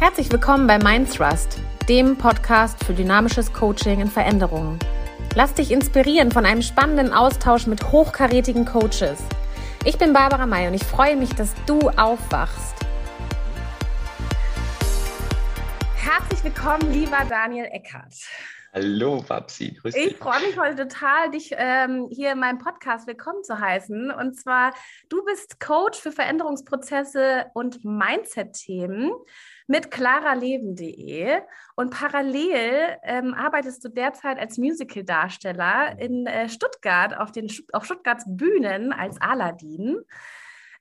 Herzlich willkommen bei Mindthrust, dem Podcast für dynamisches Coaching in Veränderungen. Lass dich inspirieren von einem spannenden Austausch mit hochkarätigen Coaches. Ich bin Barbara May und ich freue mich, dass du aufwachst. Herzlich willkommen, lieber Daniel Eckert. Hallo, Babsi. Grüß dich. Ich freue mich heute total, dich ähm, hier in meinem Podcast willkommen zu heißen. Und zwar, du bist Coach für Veränderungsprozesse und Mindset-Themen mit klaraleben.de und parallel ähm, arbeitest du derzeit als Musical-Darsteller in äh, Stuttgart auf, den, auf Stuttgarts Bühnen als Aladdin.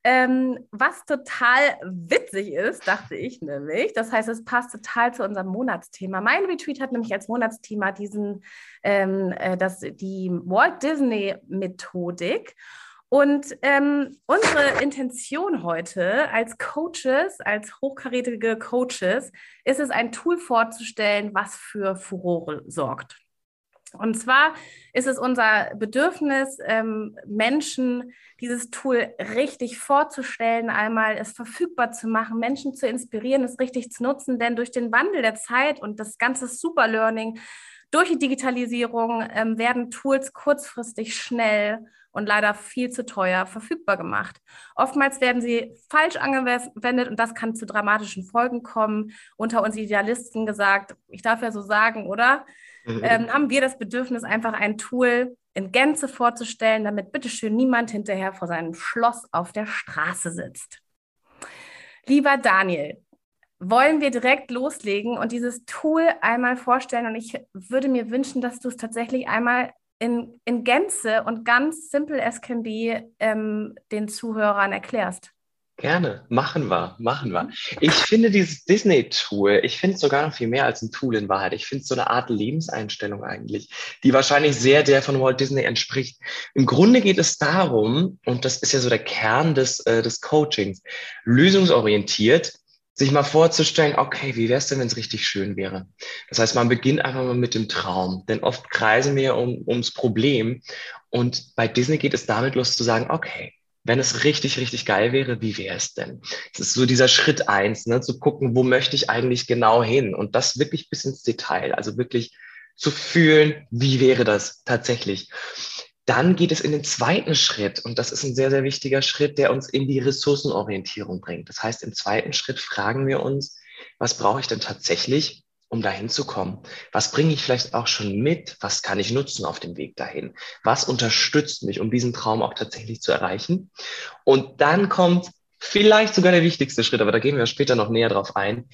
Ähm, was total witzig ist, dachte ich nämlich. Das heißt, es passt total zu unserem Monatsthema. Mein Retreat hat nämlich als Monatsthema diesen, ähm, äh, das, die Walt Disney Methodik. Und ähm, unsere Intention heute als Coaches, als hochkarätige Coaches, ist es, ein Tool vorzustellen, was für Furore sorgt. Und zwar ist es unser Bedürfnis, ähm, Menschen dieses Tool richtig vorzustellen, einmal es verfügbar zu machen, Menschen zu inspirieren, es richtig zu nutzen, denn durch den Wandel der Zeit und das ganze Superlearning, durch die Digitalisierung ähm, werden Tools kurzfristig schnell und leider viel zu teuer verfügbar gemacht. Oftmals werden sie falsch angewendet und das kann zu dramatischen Folgen kommen. Unter uns Idealisten gesagt, ich darf ja so sagen, oder? Mhm. Ähm, haben wir das Bedürfnis, einfach ein Tool in Gänze vorzustellen, damit bitteschön niemand hinterher vor seinem Schloss auf der Straße sitzt. Lieber Daniel, wollen wir direkt loslegen und dieses Tool einmal vorstellen. Und ich würde mir wünschen, dass du es tatsächlich einmal in, in Gänze und ganz simple as can be ähm, den Zuhörern erklärst. Gerne, machen wir, machen wir. Ich finde dieses Disney-Tool, ich finde es sogar noch viel mehr als ein Tool in Wahrheit. Ich finde es so eine Art Lebenseinstellung eigentlich, die wahrscheinlich sehr der von Walt Disney entspricht. Im Grunde geht es darum, und das ist ja so der Kern des, äh, des Coachings, lösungsorientiert sich mal vorzustellen, okay, wie wäre es denn, wenn es richtig schön wäre? Das heißt, man beginnt einfach mal mit dem Traum, denn oft kreisen wir um, ums Problem und bei Disney geht es damit los zu sagen, okay, wenn es richtig, richtig geil wäre, wie wäre es denn? Das ist so dieser Schritt eins, ne, zu gucken, wo möchte ich eigentlich genau hin und das wirklich bis ins Detail, also wirklich zu fühlen, wie wäre das tatsächlich. Dann geht es in den zweiten Schritt und das ist ein sehr, sehr wichtiger Schritt, der uns in die Ressourcenorientierung bringt. Das heißt, im zweiten Schritt fragen wir uns, was brauche ich denn tatsächlich, um dahin zu kommen? Was bringe ich vielleicht auch schon mit? Was kann ich nutzen auf dem Weg dahin? Was unterstützt mich, um diesen Traum auch tatsächlich zu erreichen? Und dann kommt vielleicht sogar der wichtigste Schritt, aber da gehen wir später noch näher drauf ein.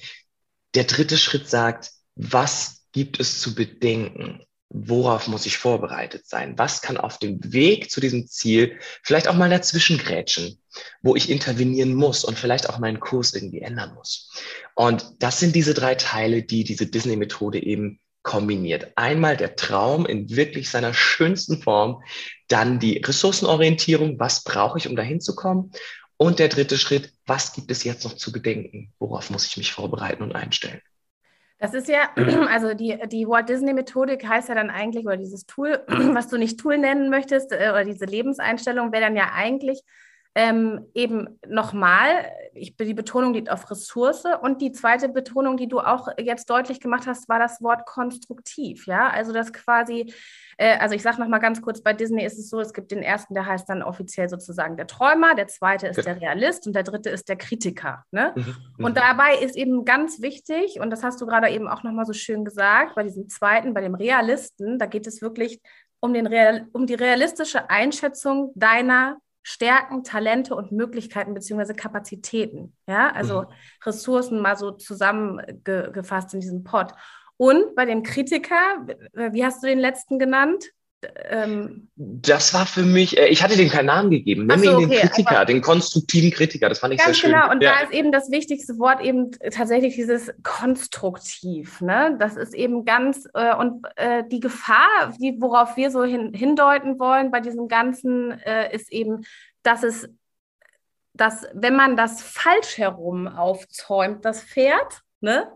Der dritte Schritt sagt, was gibt es zu bedenken? Worauf muss ich vorbereitet sein? Was kann auf dem Weg zu diesem Ziel vielleicht auch mal dazwischen grätschen, wo ich intervenieren muss und vielleicht auch meinen Kurs irgendwie ändern muss? Und das sind diese drei Teile, die diese Disney-Methode eben kombiniert. Einmal der Traum in wirklich seiner schönsten Form, dann die Ressourcenorientierung, was brauche ich, um dahin zu kommen? Und der dritte Schritt, was gibt es jetzt noch zu bedenken? Worauf muss ich mich vorbereiten und einstellen? Das ist ja, also die, die Walt Disney-Methodik heißt ja dann eigentlich, oder dieses Tool, was du nicht Tool nennen möchtest, äh, oder diese Lebenseinstellung wäre dann ja eigentlich ähm, eben nochmal, ich, die Betonung liegt auf Ressource und die zweite Betonung, die du auch jetzt deutlich gemacht hast, war das Wort konstruktiv, ja, also das quasi, äh, also ich sage nochmal ganz kurz, bei Disney ist es so, es gibt den ersten, der heißt dann offiziell sozusagen der Träumer, der zweite ist der Realist und der dritte ist der Kritiker, ne? Mhm. Und mhm. dabei ist eben ganz wichtig, und das hast du gerade eben auch nochmal so schön gesagt, bei diesem zweiten, bei dem Realisten, da geht es wirklich um, den Real, um die realistische Einschätzung deiner Stärken, Talente und Möglichkeiten beziehungsweise Kapazitäten. Ja, also mhm. Ressourcen mal so zusammengefasst in diesem Pot. Und bei dem Kritiker, wie hast du den letzten genannt? Ähm, das war für mich, äh, ich hatte dem keinen Namen gegeben. Nimm so, ihn den Kritiker, den konstruktiven Kritiker. Das fand ich sehr schön. Genau, und ja. da ist eben das wichtigste Wort eben tatsächlich dieses konstruktiv. Ne? Das ist eben ganz, äh, und äh, die Gefahr, die, worauf wir so hin, hindeuten wollen bei diesem Ganzen, äh, ist eben, dass es, dass wenn man das falsch herum aufzäumt, das Pferd, ne?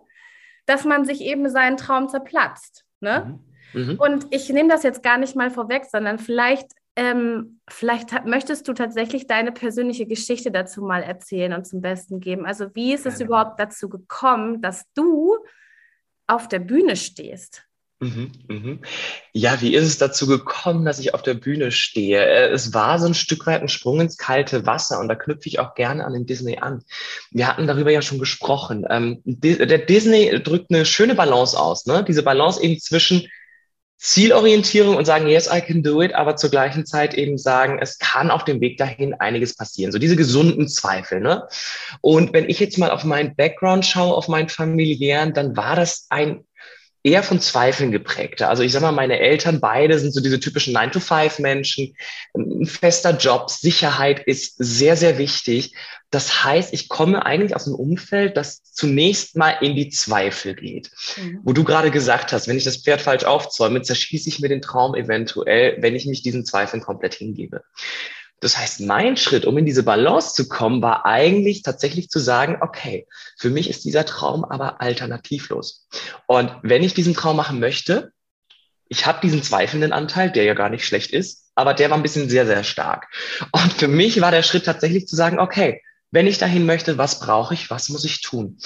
dass man sich eben seinen Traum zerplatzt. Ne? Mhm. Mhm. Und ich nehme das jetzt gar nicht mal vorweg, sondern vielleicht ähm, vielleicht möchtest du tatsächlich deine persönliche Geschichte dazu mal erzählen und zum Besten geben. Also wie ist es überhaupt dazu gekommen, dass du auf der Bühne stehst? Mhm, mhm. Ja, wie ist es dazu gekommen, dass ich auf der Bühne stehe? Äh, es war so ein Stück weit ein Sprung ins kalte Wasser und da knüpfe ich auch gerne an den Disney an. Wir hatten darüber ja schon gesprochen. Ähm, der Disney drückt eine schöne Balance aus, ne? Diese Balance eben zwischen Zielorientierung und sagen, yes, I can do it, aber zur gleichen Zeit eben sagen, es kann auf dem Weg dahin einiges passieren. So diese gesunden Zweifel. Ne? Und wenn ich jetzt mal auf meinen Background schaue, auf meinen familiären, dann war das ein eher von Zweifeln geprägter. Also ich sag mal, meine Eltern beide sind so diese typischen 9-to-5-Menschen. Ein fester Job, Sicherheit ist sehr, sehr wichtig. Das heißt, ich komme eigentlich aus einem Umfeld, das zunächst mal in die Zweifel geht. Mhm. Wo du gerade gesagt hast, wenn ich das Pferd falsch aufzäume, zerschieße ich mir den Traum eventuell, wenn ich mich diesen Zweifeln komplett hingebe. Das heißt, mein Schritt, um in diese Balance zu kommen, war eigentlich tatsächlich zu sagen, okay, für mich ist dieser Traum aber alternativlos. Und wenn ich diesen Traum machen möchte, ich habe diesen zweifelnden Anteil, der ja gar nicht schlecht ist, aber der war ein bisschen sehr, sehr stark. Und für mich war der Schritt tatsächlich zu sagen, okay, wenn ich dahin möchte, was brauche ich, was muss ich tun?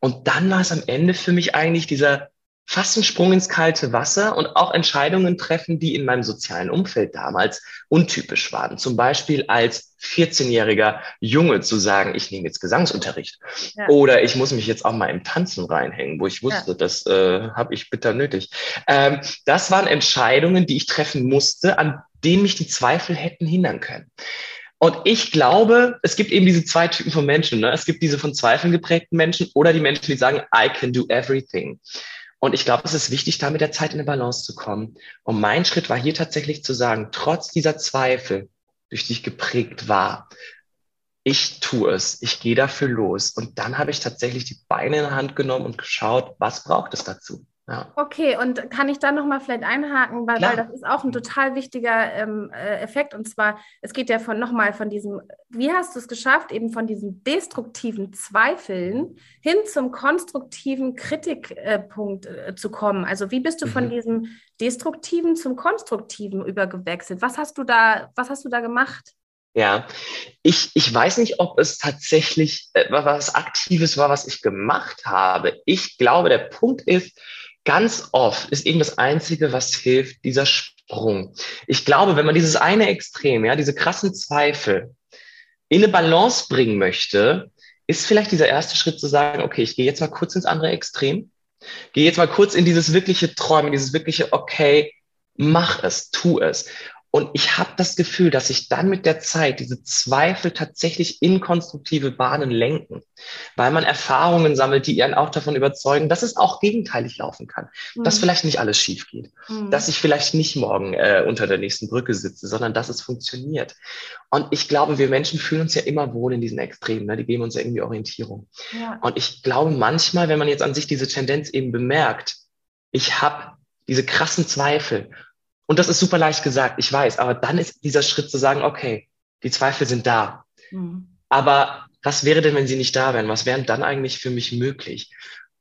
Und dann war es am Ende für mich eigentlich dieser fast ein Sprung ins kalte Wasser und auch Entscheidungen treffen, die in meinem sozialen Umfeld damals untypisch waren. Zum Beispiel als 14-jähriger Junge zu sagen, ich nehme jetzt Gesangsunterricht ja. oder ich muss mich jetzt auch mal im Tanzen reinhängen, wo ich wusste, ja. das äh, habe ich bitter nötig. Ähm, das waren Entscheidungen, die ich treffen musste, an denen mich die Zweifel hätten hindern können. Und ich glaube, es gibt eben diese zwei Typen von Menschen. Ne? Es gibt diese von Zweifeln geprägten Menschen oder die Menschen, die sagen, I can do everything. Und ich glaube, es ist wichtig, da mit der Zeit in eine Balance zu kommen. Und mein Schritt war hier tatsächlich zu sagen, trotz dieser Zweifel, durch die ich geprägt war, ich tue es, ich gehe dafür los. Und dann habe ich tatsächlich die Beine in der Hand genommen und geschaut, was braucht es dazu. Ja. Okay, und kann ich da nochmal vielleicht einhaken, weil, weil, das ist auch ein total wichtiger ähm, äh, Effekt. Und zwar, es geht ja von nochmal von diesem, wie hast du es geschafft, eben von diesen destruktiven Zweifeln hin zum konstruktiven Kritikpunkt äh, zu kommen. Also wie bist du mhm. von diesem destruktiven zum konstruktiven übergewechselt? Was hast du da, was hast du da gemacht? Ja, ich, ich weiß nicht, ob es tatsächlich äh, was Aktives war, was ich gemacht habe. Ich glaube, der Punkt ist, ganz oft ist eben das Einzige, was hilft, dieser Sprung. Ich glaube, wenn man dieses eine Extrem, ja, diese krassen Zweifel in eine Balance bringen möchte, ist vielleicht dieser erste Schritt zu sagen, okay, ich gehe jetzt mal kurz ins andere Extrem, gehe jetzt mal kurz in dieses wirkliche Träumen, dieses wirkliche, okay, mach es, tu es. Und ich habe das Gefühl, dass sich dann mit der Zeit diese Zweifel tatsächlich in konstruktive Bahnen lenken, weil man Erfahrungen sammelt, die einen auch davon überzeugen, dass es auch gegenteilig laufen kann, mhm. dass vielleicht nicht alles schief geht, mhm. dass ich vielleicht nicht morgen äh, unter der nächsten Brücke sitze, sondern dass es funktioniert. Und ich glaube, wir Menschen fühlen uns ja immer wohl in diesen Extremen, ne? die geben uns ja irgendwie Orientierung. Ja. Und ich glaube manchmal, wenn man jetzt an sich diese Tendenz eben bemerkt, ich habe diese krassen Zweifel und das ist super leicht gesagt, ich weiß, aber dann ist dieser Schritt zu sagen, okay, die Zweifel sind da. Mhm. Aber was wäre denn, wenn sie nicht da wären? Was wären dann eigentlich für mich möglich?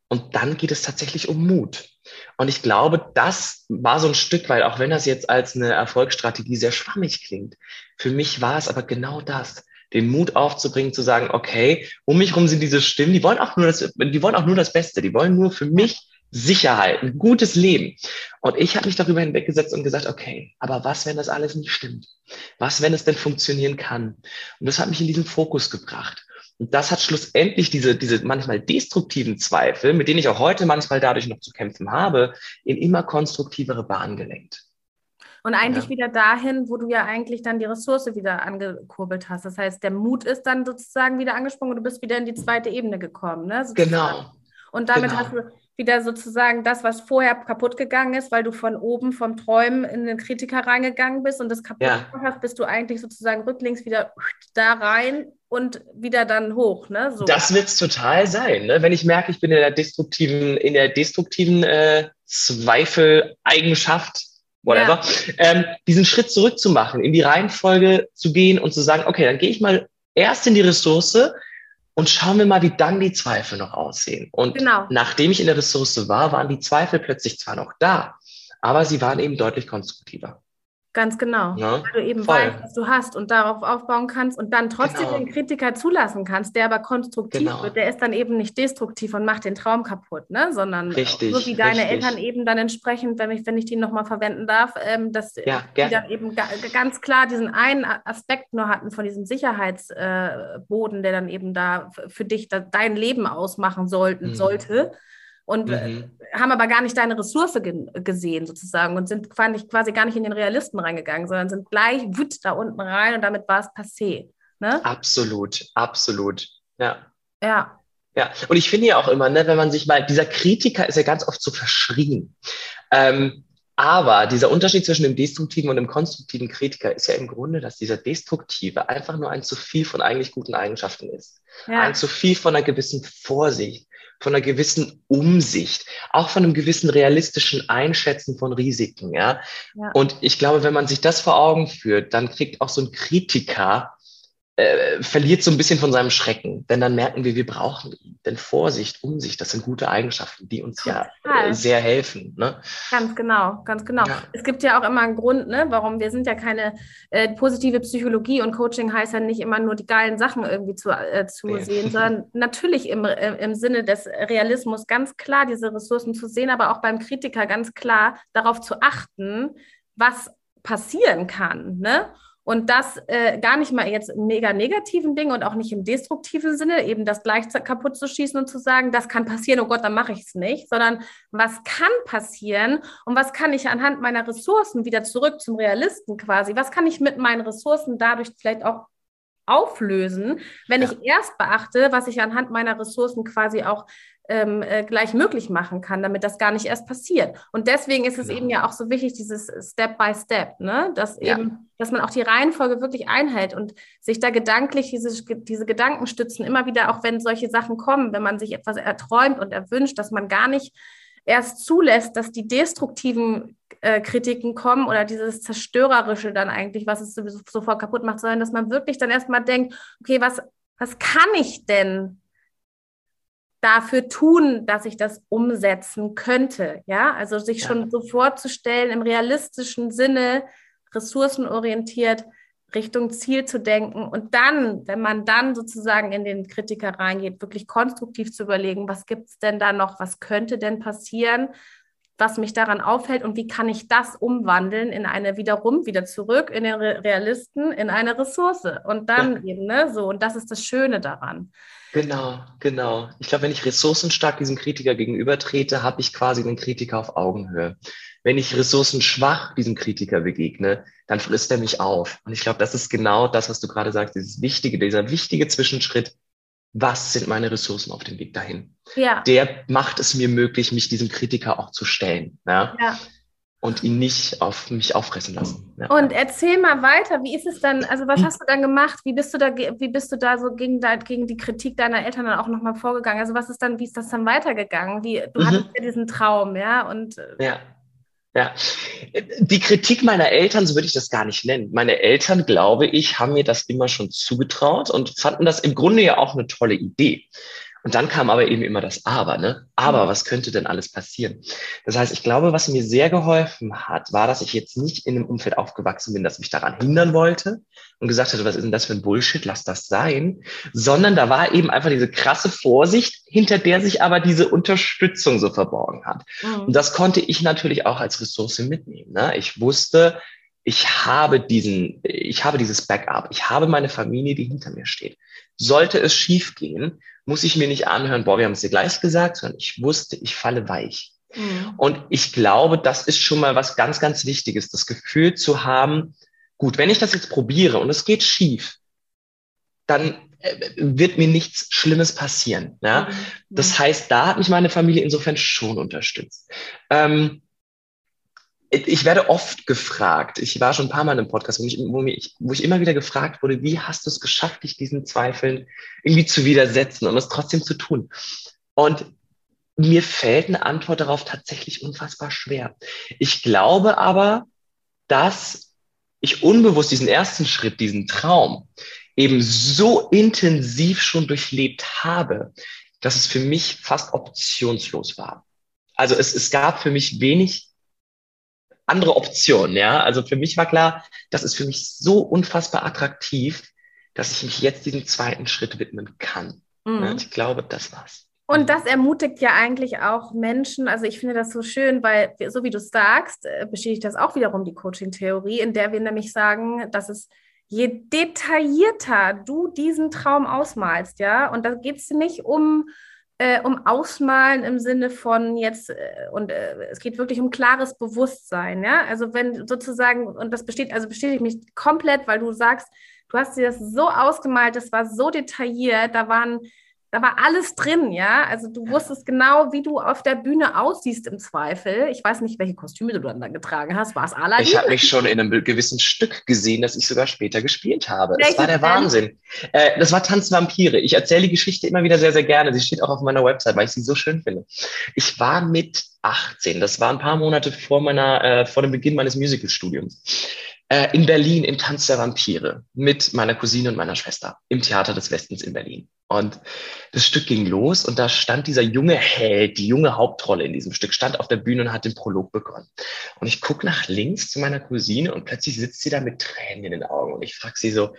Und dann geht es tatsächlich um Mut. Und ich glaube, das war so ein Stück weit, auch wenn das jetzt als eine Erfolgsstrategie sehr schwammig klingt. Für mich war es aber genau das, den Mut aufzubringen, zu sagen, okay, um mich rum sind diese Stimmen, die wollen auch nur das, die wollen auch nur das Beste, die wollen nur für mich Sicherheit, ein gutes Leben. Und ich habe mich darüber hinweggesetzt und gesagt, okay, aber was, wenn das alles nicht stimmt? Was, wenn es denn funktionieren kann? Und das hat mich in diesen Fokus gebracht. Und das hat schlussendlich diese, diese manchmal destruktiven Zweifel, mit denen ich auch heute manchmal dadurch noch zu kämpfen habe, in immer konstruktivere Bahnen gelenkt. Und eigentlich ja. wieder dahin, wo du ja eigentlich dann die Ressource wieder angekurbelt hast. Das heißt, der Mut ist dann sozusagen wieder angesprungen und du bist wieder in die zweite Ebene gekommen. Ne? Genau. Und damit genau. hast du wieder sozusagen das, was vorher kaputt gegangen ist, weil du von oben vom Träumen in den Kritiker reingegangen bist und das kaputt ja. hast, bist du eigentlich sozusagen rücklings wieder da rein und wieder dann hoch. Ne? So. Das wird es total sein, ne? wenn ich merke, ich bin in der destruktiven, in der destruktiven äh, Zweifel-Eigenschaft, whatever, ja. ähm, diesen Schritt zurückzumachen, in die Reihenfolge zu gehen und zu sagen, okay, dann gehe ich mal erst in die Ressource, und schauen wir mal, wie dann die Zweifel noch aussehen. Und genau. nachdem ich in der Ressource war, waren die Zweifel plötzlich zwar noch da, aber sie waren eben deutlich konstruktiver. Ganz genau. Ja, weil du eben voll. weißt, was du hast und darauf aufbauen kannst und dann trotzdem genau. den Kritiker zulassen kannst, der aber konstruktiv genau. wird. Der ist dann eben nicht destruktiv und macht den Traum kaputt, ne? sondern richtig, so wie deine richtig. Eltern eben dann entsprechend, wenn ich, wenn ich die nochmal verwenden darf, ähm, dass ja, die dann eben ga, ganz klar diesen einen Aspekt nur hatten von diesem Sicherheitsboden, äh, der dann eben da für dich da, dein Leben ausmachen sollten, mhm. sollte und äh, mhm. haben aber gar nicht deine Ressource ge gesehen sozusagen und sind quasi gar nicht in den Realisten reingegangen, sondern sind gleich wüt da unten rein und damit war es passé. Ne? Absolut, absolut. Ja. Ja. Ja, und ich finde ja auch immer, ne, wenn man sich mal, dieser Kritiker ist ja ganz oft so verschrien. Ähm, aber dieser Unterschied zwischen dem destruktiven und dem konstruktiven Kritiker ist ja im Grunde, dass dieser destruktive einfach nur ein zu viel von eigentlich guten Eigenschaften ist. Ja. Ein zu viel von einer gewissen Vorsicht, von einer gewissen Umsicht, auch von einem gewissen realistischen Einschätzen von Risiken, ja. ja. Und ich glaube, wenn man sich das vor Augen führt, dann kriegt auch so ein Kritiker äh, verliert so ein bisschen von seinem Schrecken, denn dann merken wir, wir brauchen ihn. Denn Vorsicht, Umsicht, das sind gute Eigenschaften, die uns Total. ja äh, sehr helfen. Ne? Ganz genau, ganz genau. Ja. Es gibt ja auch immer einen Grund, ne, warum wir sind ja keine äh, positive Psychologie und Coaching heißt ja nicht immer nur die geilen Sachen irgendwie zu, äh, zu nee. sehen, sondern natürlich im, äh, im Sinne des Realismus ganz klar diese Ressourcen zu sehen, aber auch beim Kritiker ganz klar darauf zu achten, was passieren kann. Ne? Und das äh, gar nicht mal jetzt im mega negativen Ding und auch nicht im destruktiven Sinne, eben das gleich kaputt zu schießen und zu sagen, das kann passieren, oh Gott, dann mache ich es nicht, sondern was kann passieren und was kann ich anhand meiner Ressourcen wieder zurück zum Realisten quasi, was kann ich mit meinen Ressourcen dadurch vielleicht auch auflösen, wenn ja. ich erst beachte, was ich anhand meiner Ressourcen quasi auch ähm, äh, gleich möglich machen kann, damit das gar nicht erst passiert. Und deswegen ist es genau. eben ja auch so wichtig, dieses Step by Step, ne? dass ja. eben, dass man auch die Reihenfolge wirklich einhält und sich da gedanklich diese, diese Gedanken stützen, immer wieder, auch wenn solche Sachen kommen, wenn man sich etwas erträumt und erwünscht, dass man gar nicht erst zulässt, dass die destruktiven äh, Kritiken kommen oder dieses Zerstörerische dann eigentlich, was es sowieso sofort kaputt macht, sondern dass man wirklich dann erstmal denkt, okay, was, was kann ich denn dafür tun, dass ich das umsetzen könnte. Ja, also sich ja. schon so vorzustellen, im realistischen Sinne, ressourcenorientiert Richtung Ziel zu denken und dann, wenn man dann sozusagen in den Kritiker reingeht, wirklich konstruktiv zu überlegen, was gibt es denn da noch, was könnte denn passieren, was mich daran aufhält und wie kann ich das umwandeln in eine wiederum, wieder zurück in den Realisten, in eine Ressource und dann ja. eben, ne, so, und das ist das Schöne daran. Genau, genau. Ich glaube, wenn ich ressourcenstark diesem Kritiker gegenübertrete, habe ich quasi den Kritiker auf Augenhöhe. Wenn ich ressourcenschwach diesem Kritiker begegne, dann frisst er mich auf. Und ich glaube, das ist genau das, was du gerade sagst, dieses wichtige, dieser wichtige Zwischenschritt. Was sind meine Ressourcen auf dem Weg dahin? Ja. Der macht es mir möglich, mich diesem Kritiker auch zu stellen. Ja. ja und ihn nicht auf mich auffressen lassen. Ja. Und erzähl mal weiter, wie ist es dann, also was hast du dann gemacht? Wie bist du da, wie bist du da so gegen, gegen die Kritik deiner Eltern dann auch nochmal vorgegangen? Also was ist dann, wie ist das dann weitergegangen? Wie, du mhm. hattest ja diesen Traum, ja? Und äh, ja. Ja, die Kritik meiner Eltern, so würde ich das gar nicht nennen. Meine Eltern, glaube ich, haben mir das immer schon zugetraut und fanden das im Grunde ja auch eine tolle Idee. Und dann kam aber eben immer das Aber, ne? Aber mhm. was könnte denn alles passieren? Das heißt, ich glaube, was mir sehr geholfen hat, war, dass ich jetzt nicht in einem Umfeld aufgewachsen bin, das mich daran hindern wollte und gesagt hatte, was ist denn das für ein Bullshit, lass das sein, sondern da war eben einfach diese krasse Vorsicht, hinter der sich aber diese Unterstützung so verborgen hat. Mhm. Und das konnte ich natürlich auch als Ressource mitnehmen. Ne? Ich wusste, ich habe diesen, ich habe dieses Backup, ich habe meine Familie, die hinter mir steht. Sollte es schief gehen, muss ich mir nicht anhören, boah, wir haben es dir gleich gesagt, sondern ich wusste, ich falle weich. Mhm. Und ich glaube, das ist schon mal was ganz, ganz Wichtiges, das Gefühl zu haben, gut, wenn ich das jetzt probiere und es geht schief, dann äh, wird mir nichts Schlimmes passieren. Ja? Mhm. Das heißt, da hat mich meine Familie insofern schon unterstützt. Ähm, ich werde oft gefragt, ich war schon ein paar Mal im Podcast, wo ich, wo, ich, wo ich immer wieder gefragt wurde, wie hast du es geschafft, dich diesen Zweifeln irgendwie zu widersetzen und es trotzdem zu tun? Und mir fällt eine Antwort darauf tatsächlich unfassbar schwer. Ich glaube aber, dass ich unbewusst diesen ersten Schritt, diesen Traum, eben so intensiv schon durchlebt habe, dass es für mich fast optionslos war. Also es, es gab für mich wenig andere Option, ja. Also für mich war klar, das ist für mich so unfassbar attraktiv, dass ich mich jetzt diesem zweiten Schritt widmen kann. Mhm. Ja, ich glaube, das war's. Und das ermutigt ja eigentlich auch Menschen. Also ich finde das so schön, weil so wie du sagst, äh, bestätigt das auch wiederum die Coaching-Theorie, in der wir nämlich sagen, dass es je detaillierter du diesen Traum ausmalst, ja, und da geht es nicht um äh, um Ausmalen im Sinne von jetzt, äh, und äh, es geht wirklich um klares Bewusstsein, ja. Also wenn sozusagen, und das besteht, also bestätigt mich komplett, weil du sagst, du hast dir das so ausgemalt, das war so detailliert, da waren da war alles drin, ja. Also du wusstest genau, wie du auf der Bühne aussiehst im Zweifel. Ich weiß nicht, welche Kostüme du dann da getragen hast. War es Aladdin? Ich habe mich schon in einem gewissen Stück gesehen, das ich sogar später gespielt habe. Welches das war der? Wahnsinn. Äh, das war Tanz Vampire. Ich erzähle die Geschichte immer wieder sehr, sehr gerne. Sie steht auch auf meiner Website, weil ich sie so schön finde. Ich war mit 18. Das war ein paar Monate vor meiner, äh, vor dem Beginn meines Musicalstudiums äh, in Berlin im Tanz der Vampire mit meiner Cousine und meiner Schwester im Theater des Westens in Berlin. Und das Stück ging los und da stand dieser junge Held, die junge Hauptrolle in diesem Stück, stand auf der Bühne und hat den Prolog begonnen. Und ich gucke nach links zu meiner Cousine und plötzlich sitzt sie da mit Tränen in den Augen und ich frage sie so,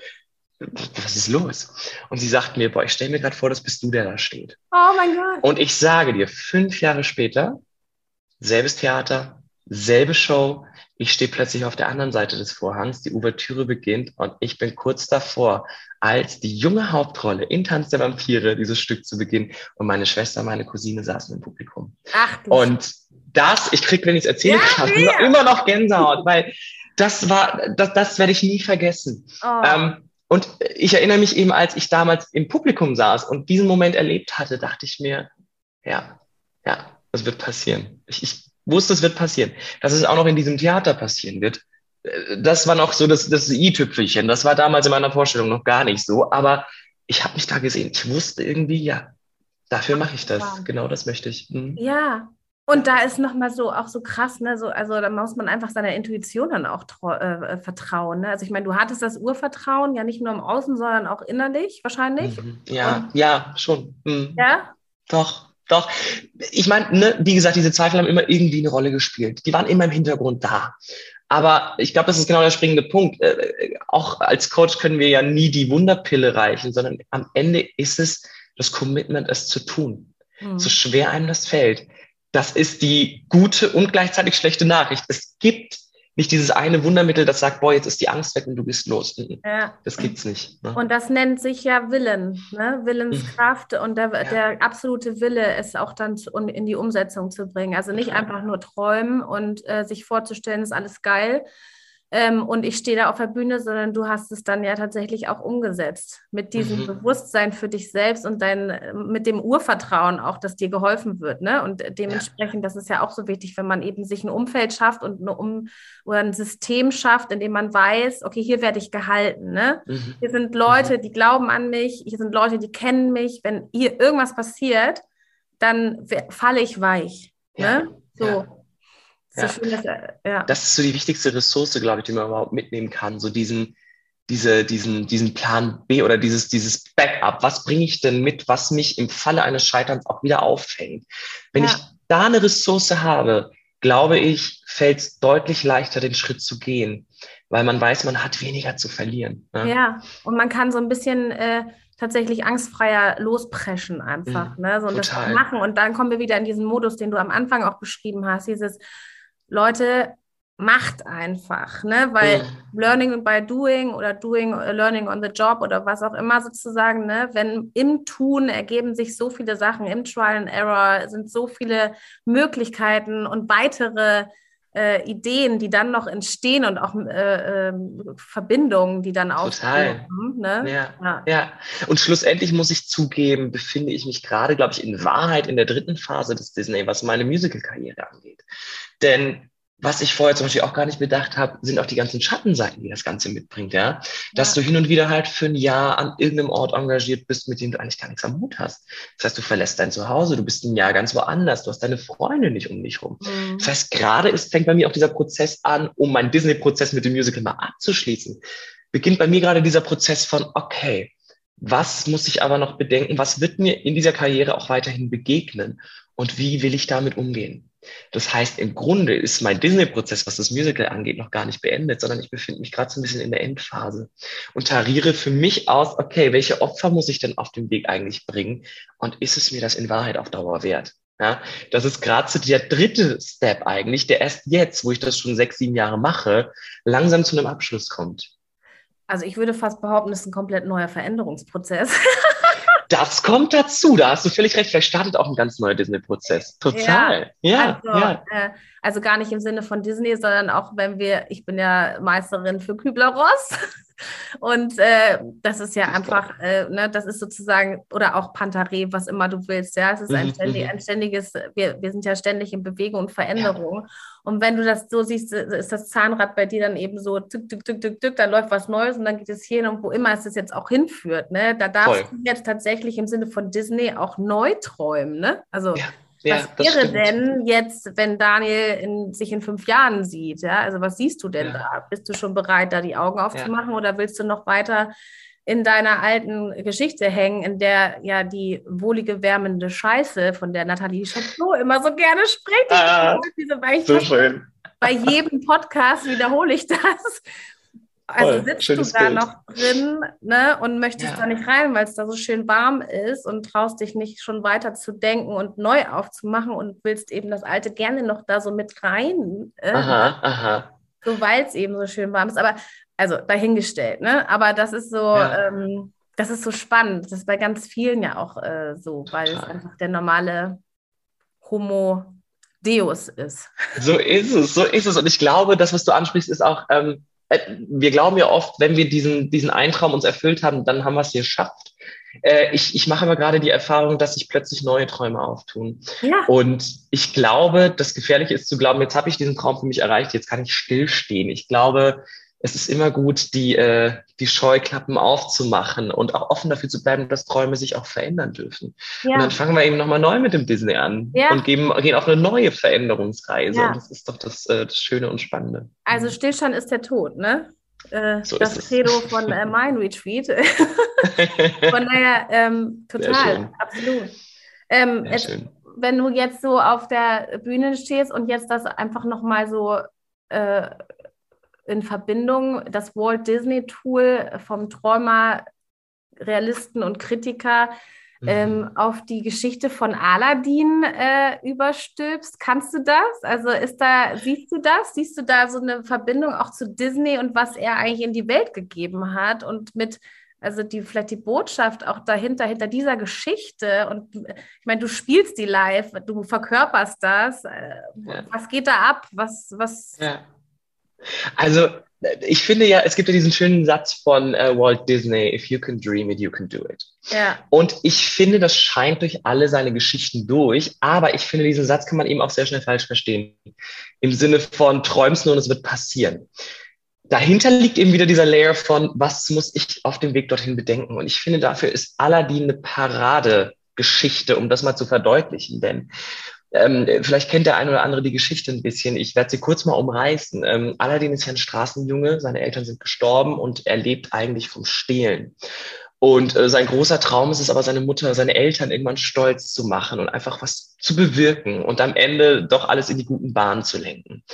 was ist los? Und sie sagt mir, boah, ich stelle mir gerade vor, das bist du, der da steht. Oh mein Gott. Und ich sage dir, fünf Jahre später, selbes Theater, selbe Show, ich stehe plötzlich auf der anderen Seite des Vorhangs, die Ouvertüre beginnt und ich bin kurz davor, als die junge Hauptrolle in Tanz der Vampire dieses Stück zu beginnen und meine Schwester, meine Cousine saßen im Publikum. Ach, du und das, ich krieg, wenn ich es erzähle, ja, immer noch Gänsehaut, weil das war, das, das werde ich nie vergessen. Oh. Ähm, und ich erinnere mich eben, als ich damals im Publikum saß und diesen Moment erlebt hatte, dachte ich mir, ja, ja, das wird passieren. Ich, ich wusste, es wird passieren. Dass es auch noch in diesem Theater passieren wird, äh, das war noch so das, das i-Tüpfelchen. Das war damals in meiner Vorstellung noch gar nicht so. Aber ich habe mich da gesehen. Ich wusste irgendwie, ja, dafür mache ich das. Genau das möchte ich. Mhm. Ja. Und da ist nochmal so auch so krass, ne? So, also da muss man einfach seiner Intuition dann auch äh, vertrauen. Ne? Also ich meine, du hattest das Urvertrauen ja nicht nur im Außen, sondern auch innerlich wahrscheinlich. Mhm. Ja, Und, ja, schon. Mhm. Ja. Doch. Doch, ich meine, ne, wie gesagt, diese Zweifel haben immer irgendwie eine Rolle gespielt. Die waren immer im Hintergrund da. Aber ich glaube, das ist genau der springende Punkt. Äh, auch als Coach können wir ja nie die Wunderpille reichen, sondern am Ende ist es das Commitment, es zu tun. Mhm. So schwer einem das fällt. Das ist die gute und gleichzeitig schlechte Nachricht. Es gibt nicht dieses eine Wundermittel, das sagt, boah, jetzt ist die Angst weg und du bist los. Ja. Das gibt's nicht. Ne? Und das nennt sich ja Willen, ne? Willenskraft und der, ja. der, absolute Wille, es auch dann zu, in die Umsetzung zu bringen. Also nicht einfach nur träumen und äh, sich vorzustellen, ist alles geil, ähm, und ich stehe da auf der Bühne, sondern du hast es dann ja tatsächlich auch umgesetzt mit diesem mhm. Bewusstsein für dich selbst und dein, mit dem Urvertrauen auch, dass dir geholfen wird. Ne? Und dementsprechend, ja. das ist ja auch so wichtig, wenn man eben sich ein Umfeld schafft und eine um oder ein System schafft, in dem man weiß, okay, hier werde ich gehalten. Ne? Mhm. Hier sind Leute, mhm. die glauben an mich, hier sind Leute, die kennen mich. Wenn hier irgendwas passiert, dann falle ich weich. Ja. Ne? So. Ja. So ja. Schön, dass, ja. Das ist so die wichtigste Ressource, glaube ich, die man überhaupt mitnehmen kann. So diesen, diese, diesen, diesen Plan B oder dieses, dieses Backup. Was bringe ich denn mit, was mich im Falle eines Scheiterns auch wieder auffängt? Wenn ja. ich da eine Ressource habe, glaube ich, fällt es deutlich leichter, den Schritt zu gehen, weil man weiß, man hat weniger zu verlieren. Ne? Ja, und man kann so ein bisschen äh, tatsächlich angstfreier lospreschen einfach. Mhm, ne? so, und das machen. Und dann kommen wir wieder in diesen Modus, den du am Anfang auch beschrieben hast, dieses Leute, macht einfach, ne? Weil mhm. Learning by Doing oder Doing, uh, Learning on the Job oder was auch immer sozusagen, ne? Wenn im Tun ergeben sich so viele Sachen, im Trial and Error sind so viele Möglichkeiten und weitere äh, Ideen, die dann noch entstehen und auch äh, äh, Verbindungen, die dann auch. Total. Ne? Ja, ja. ja. Und schlussendlich muss ich zugeben, befinde ich mich gerade, glaube ich, in Wahrheit in der dritten Phase des Disney, was meine Musical-Karriere angeht. Denn was ich vorher zum Beispiel auch gar nicht bedacht habe, sind auch die ganzen Schattenseiten, die das Ganze mitbringt, ja. Dass ja. du hin und wieder halt für ein Jahr an irgendeinem Ort engagiert bist, mit dem du eigentlich gar nichts am Hut hast. Das heißt, du verlässt dein Zuhause, du bist ein Jahr ganz woanders, du hast deine Freunde nicht um dich rum. Mhm. Das heißt, gerade ist, fängt bei mir auch dieser Prozess an, um meinen Disney-Prozess mit dem Musical mal abzuschließen, beginnt bei mir gerade dieser Prozess von, okay, was muss ich aber noch bedenken? Was wird mir in dieser Karriere auch weiterhin begegnen? Und wie will ich damit umgehen? Das heißt, im Grunde ist mein Disney-Prozess, was das Musical angeht, noch gar nicht beendet, sondern ich befinde mich gerade so ein bisschen in der Endphase und tariere für mich aus, okay, welche Opfer muss ich denn auf dem Weg eigentlich bringen und ist es mir das in Wahrheit auf Dauer wert? Ja, das ist gerade so der dritte Step eigentlich, der erst jetzt, wo ich das schon sechs, sieben Jahre mache, langsam zu einem Abschluss kommt. Also ich würde fast behaupten, es ist ein komplett neuer Veränderungsprozess. Das kommt dazu, da hast du völlig recht. Vielleicht startet auch ein ganz neuer Disney-Prozess. Total. Ja, ja, also, ja. Äh, also gar nicht im Sinne von Disney, sondern auch wenn wir, ich bin ja Meisterin für Kübler-Ross. Und äh, das ist ja einfach, äh, ne, das ist sozusagen, oder auch Pantaré, was immer du willst, ja. Es ist ein, mhm, ständig, mhm. ein ständiges, wir, wir sind ja ständig in Bewegung und Veränderung. Ja. Und wenn du das so siehst, ist das Zahnrad bei dir dann eben so tück, tück, tück, tück, tück, da läuft was Neues und dann geht es hier und wo immer es das jetzt auch hinführt, ne? Da darfst Voll. du jetzt tatsächlich im Sinne von Disney auch neu träumen, ne? Also ja. Ja, was wäre stimmt. denn jetzt, wenn Daniel in, sich in fünf Jahren sieht? Ja? Also was siehst du denn ja. da? Bist du schon bereit, da die Augen aufzumachen ja. oder willst du noch weiter in deiner alten Geschichte hängen, in der ja die wohlige, wärmende Scheiße, von der Nathalie Chateau immer so gerne spricht. Ah, so schön. Bei jedem Podcast wiederhole ich das. Also sitzt du da Bild. noch drin ne, und möchtest ja. da nicht rein, weil es da so schön warm ist und traust dich nicht schon weiter zu denken und neu aufzumachen und willst eben das Alte gerne noch da so mit rein. Äh, aha, aha. So weil es eben so schön warm ist. Aber also dahingestellt, ne? Aber das ist so, ja. ähm, das ist so spannend. Das ist bei ganz vielen ja auch äh, so, weil Total. es einfach der normale Homo Deus ist. So ist es, so ist es. Und ich glaube, das, was du ansprichst, ist auch, ähm, äh, wir glauben ja oft, wenn wir diesen, diesen Eintraum uns erfüllt haben, dann haben wir es geschafft. Äh, ich, ich mache aber gerade die Erfahrung, dass sich plötzlich neue Träume auftun. Ja. Und ich glaube, das Gefährliche ist zu glauben, jetzt habe ich diesen Traum für mich erreicht, jetzt kann ich stillstehen. Ich glaube, es ist immer gut, die, äh, die Scheuklappen aufzumachen und auch offen dafür zu bleiben, dass Träume sich auch verändern dürfen. Ja. Und dann fangen wir eben nochmal neu mit dem Disney an ja. und geben, gehen auf eine neue Veränderungsreise. Ja. Und das ist doch das, äh, das Schöne und Spannende. Also Stillstand ist der Tod, ne? Äh, so das Credo von äh, Mind Retreat. von daher, ähm, total, absolut. Ähm, es, wenn du jetzt so auf der Bühne stehst und jetzt das einfach nochmal so äh, in Verbindung das Walt Disney Tool vom Träumer, Realisten und Kritiker mhm. ähm, auf die Geschichte von Aladdin äh, überstülpst. Kannst du das? Also ist da, siehst du das? Siehst du da so eine Verbindung auch zu Disney und was er eigentlich in die Welt gegeben hat und mit also die vielleicht die Botschaft auch dahinter, hinter dieser Geschichte. Und ich meine, du spielst die live, du verkörperst das. Äh, ja. Was geht da ab? Was, was, ja. Also ich finde ja, es gibt ja diesen schönen Satz von äh, Walt Disney, if you can dream it, you can do it. Ja. Und ich finde, das scheint durch alle seine Geschichten durch, aber ich finde, diesen Satz kann man eben auch sehr schnell falsch verstehen. Im Sinne von träumst nur und es wird passieren. Dahinter liegt eben wieder dieser Layer von, was muss ich auf dem Weg dorthin bedenken? Und ich finde, dafür ist Aladdin eine Paradegeschichte, um das mal zu verdeutlichen. Denn ähm, vielleicht kennt der eine oder andere die Geschichte ein bisschen. Ich werde sie kurz mal umreißen. Ähm, Aladdin ist ja ein Straßenjunge, seine Eltern sind gestorben und er lebt eigentlich vom Stehlen. Und äh, sein großer Traum ist es aber, seine Mutter, seine Eltern irgendwann stolz zu machen und einfach was zu bewirken und am Ende doch alles in die guten Bahnen zu lenken.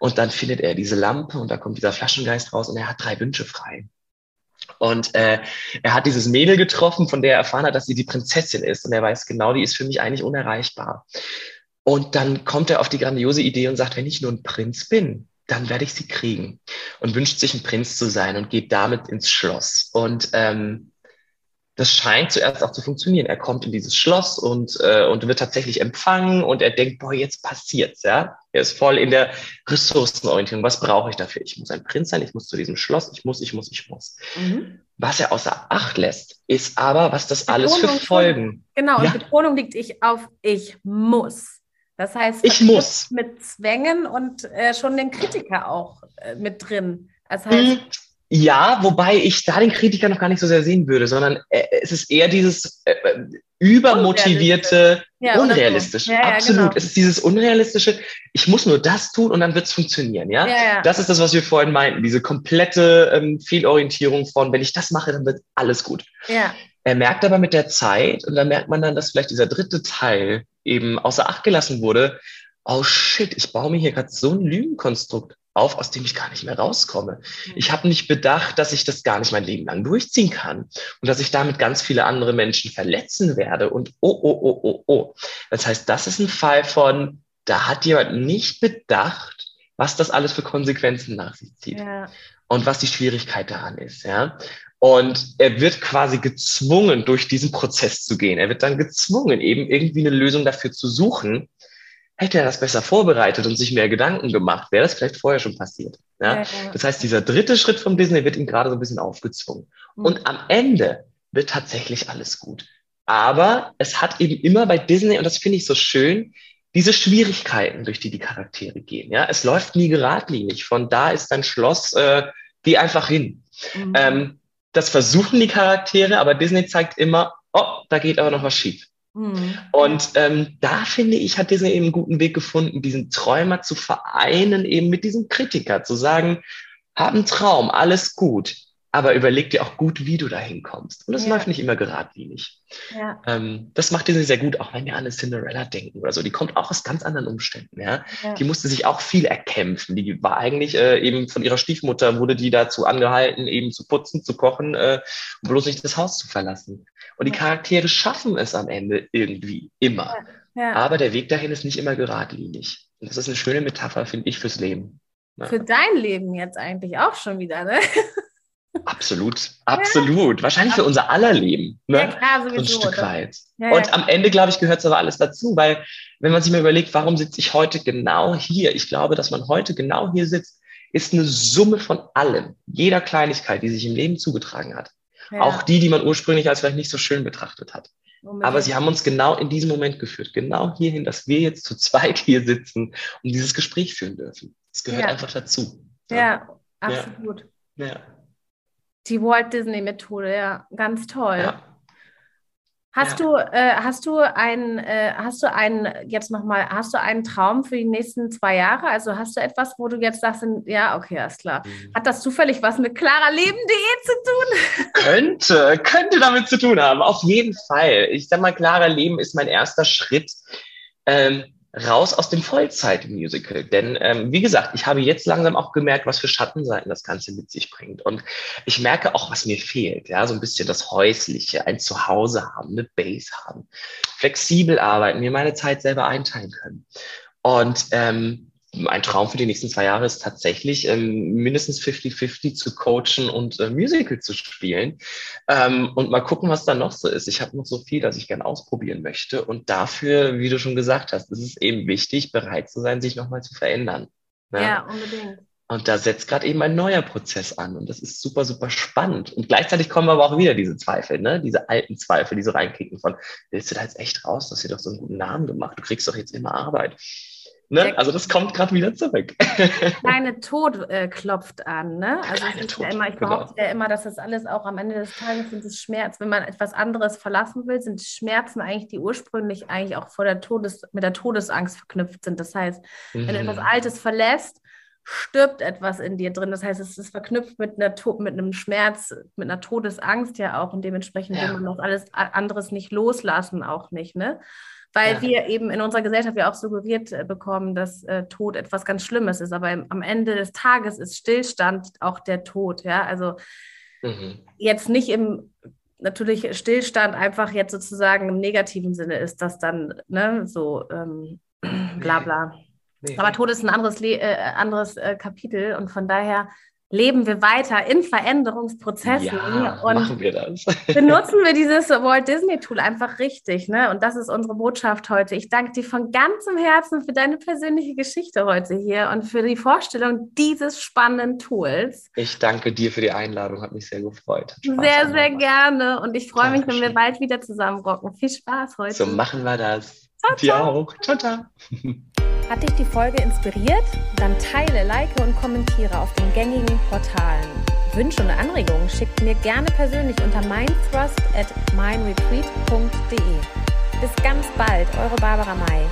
Und dann findet er diese Lampe und da kommt dieser Flaschengeist raus und er hat drei Wünsche frei. Und äh, er hat dieses Mädel getroffen, von der er erfahren hat, dass sie die Prinzessin ist. Und er weiß genau, die ist für mich eigentlich unerreichbar. Und dann kommt er auf die grandiose Idee und sagt, wenn ich nur ein Prinz bin, dann werde ich sie kriegen. Und wünscht sich ein Prinz zu sein und geht damit ins Schloss. Und ähm, das scheint zuerst auch zu funktionieren. Er kommt in dieses Schloss und, äh, und wird tatsächlich empfangen und er denkt, boah, jetzt passiert's, ja. Er ist voll in der Ressourcenorientierung. Was brauche ich dafür? Ich muss ein Prinz sein, ich muss zu diesem Schloss, ich muss, ich muss, ich muss. Mhm. Was er außer Acht lässt, ist aber, was das alles für Folgen. Genau, ja. und Betonung liegt ich auf ich muss. Das heißt, ich muss. mit Zwängen und äh, schon den Kritiker auch äh, mit drin. Das heißt, mhm. Ja, wobei ich da den Kritiker noch gar nicht so sehr sehen würde, sondern äh, es ist eher dieses äh, übermotivierte, ja, unrealistische. Ja, Absolut. Genau. Es ist dieses unrealistische, ich muss nur das tun und dann wird es funktionieren, ja? Das ist das, was wir vorhin meinten, diese komplette ähm, Fehlorientierung von, wenn ich das mache, dann wird alles gut. Ja. Er merkt aber mit der Zeit, und da merkt man dann, dass vielleicht dieser dritte Teil eben außer Acht gelassen wurde, oh shit, ich baue mir hier gerade so ein Lügenkonstrukt auf, aus dem ich gar nicht mehr rauskomme. Mhm. Ich habe nicht bedacht, dass ich das gar nicht mein Leben lang durchziehen kann und dass ich damit ganz viele andere Menschen verletzen werde und oh, oh, oh, oh, oh. Das heißt, das ist ein Fall von, da hat jemand nicht bedacht, was das alles für Konsequenzen nach sich zieht ja. und was die Schwierigkeit daran ist, ja. Und er wird quasi gezwungen, durch diesen Prozess zu gehen. Er wird dann gezwungen, eben irgendwie eine Lösung dafür zu suchen, hätte er das besser vorbereitet und sich mehr Gedanken gemacht, wäre das vielleicht vorher schon passiert. Ja? ja, ja. Das heißt, dieser dritte Schritt vom Disney wird ihm gerade so ein bisschen aufgezwungen. Mhm. Und am Ende wird tatsächlich alles gut. Aber es hat eben immer bei Disney, und das finde ich so schön, diese Schwierigkeiten, durch die die Charaktere gehen. Ja, es läuft nie geradlinig. Von da ist dein Schloss, äh, geh einfach hin. Mhm. Ähm, das versuchen die Charaktere, aber Disney zeigt immer, oh, da geht aber noch was schief. Mhm. Und ähm, da finde ich, hat Disney eben einen guten Weg gefunden, diesen Träumer zu vereinen, eben mit diesem Kritiker, zu sagen, hab einen Traum, alles gut aber überleg dir auch gut, wie du da hinkommst. Und das ja. läuft nicht immer geradlinig. Ja. Ähm, das macht Disney sehr gut, auch wenn wir an eine Cinderella denken oder so. Die kommt auch aus ganz anderen Umständen. Ja? ja. Die musste sich auch viel erkämpfen. Die war eigentlich äh, eben von ihrer Stiefmutter, wurde die dazu angehalten, eben zu putzen, zu kochen, äh, bloß nicht das Haus zu verlassen. Und die Charaktere schaffen es am Ende irgendwie immer. Aber der Weg dahin ist nicht immer geradlinig. Und das ist eine schöne Metapher, finde ich, fürs Leben. Für dein Leben jetzt eigentlich auch schon wieder, ne? Absolut, absolut. Ja. Wahrscheinlich für unser aller Leben. Ne? Ja, klar, sowieso. Ein Stück weit. Ja, und ja. am Ende, glaube ich, gehört es aber alles dazu, weil wenn man sich mal überlegt, warum sitze ich heute genau hier? Ich glaube, dass man heute genau hier sitzt, ist eine Summe von allem. Jeder Kleinigkeit, die sich im Leben zugetragen hat. Auch die, die man ursprünglich als vielleicht nicht so schön betrachtet hat. Moment. Aber sie haben uns genau in diesem Moment geführt, genau hierhin, dass wir jetzt zu zweit hier sitzen und dieses Gespräch führen dürfen. Das gehört einfach dazu. Ja, absolut. Ja. Die Walt Disney Methode, ja, ganz toll. Ja. Hast ja. du, äh, hast du einen, äh, hast du einen, jetzt nochmal, hast du einen Traum für die nächsten zwei Jahre? Also hast du etwas, wo du jetzt sagst, ja, okay, ist klar. Mhm. Hat das zufällig was mit klarerleben.de zu tun? Könnte, könnte damit zu tun haben, auf jeden Fall. Ich sag mal, klarer Leben ist mein erster Schritt. Ähm, raus aus dem Vollzeit-Musical. Denn ähm, wie gesagt, ich habe jetzt langsam auch gemerkt, was für Schattenseiten das Ganze mit sich bringt. Und ich merke auch, was mir fehlt. Ja, so ein bisschen das Häusliche, ein Zuhause haben, eine Base haben, flexibel arbeiten, mir meine Zeit selber einteilen können. Und ähm, ein Traum für die nächsten zwei Jahre ist tatsächlich, ähm, mindestens 50-50 zu coachen und äh, Musical zu spielen. Ähm, und mal gucken, was da noch so ist. Ich habe noch so viel, das ich gerne ausprobieren möchte. Und dafür, wie du schon gesagt hast, ist es eben wichtig, bereit zu sein, sich nochmal zu verändern. Ja, ja unbedingt. Und da setzt gerade eben ein neuer Prozess an und das ist super, super spannend. Und gleichzeitig kommen aber auch wieder diese Zweifel, ne? diese alten Zweifel, die so reinkicken von, willst du da jetzt echt raus? Du hast dir doch so einen guten Namen gemacht, du kriegst doch jetzt immer Arbeit. Ne? Also das kommt gerade wieder zurück. Kleine Tod äh, klopft an. Ne? Also ja immer, ich genau. behaupte ja immer, dass das alles auch am Ende des Tages sind es Schmerz. Wenn man etwas anderes verlassen will, sind Schmerzen eigentlich, die ursprünglich eigentlich auch vor der Todes, mit der Todesangst verknüpft sind. Das heißt, mhm. wenn du etwas mhm. Altes verlässt, stirbt etwas in dir drin. Das heißt, es ist verknüpft mit, einer mit einem Schmerz, mit einer Todesangst ja auch und dementsprechend ja. will man noch alles anderes nicht loslassen, auch nicht. Ne? Weil ja. wir eben in unserer Gesellschaft ja auch suggeriert äh, bekommen, dass äh, Tod etwas ganz Schlimmes ist. Aber im, am Ende des Tages ist Stillstand auch der Tod. Ja, also mhm. jetzt nicht im natürlich Stillstand einfach jetzt sozusagen im negativen Sinne ist, dass dann ne, so ähm, bla bla. Nee. Aber Tod ist ein anderes, Le äh, anderes äh, Kapitel und von daher leben wir weiter in Veränderungsprozessen ja, und machen wir das. benutzen wir dieses Walt Disney Tool einfach richtig. Ne? Und das ist unsere Botschaft heute. Ich danke dir von ganzem Herzen für deine persönliche Geschichte heute hier und für die Vorstellung dieses spannenden Tools. Ich danke dir für die Einladung, hat mich sehr gefreut. Sehr, sehr gerne. Und ich freue mich, wenn wir bald wieder zusammenrocken. Viel Spaß heute. So machen wir das. Ciao, Dir auch. Ciao, ciao. Hat dich die Folge inspiriert? Dann teile, like und kommentiere auf den gängigen Portalen. Wünsche und Anregungen schickt mir gerne persönlich unter mindthrust at mindretreat.de. Bis ganz bald, eure Barbara May.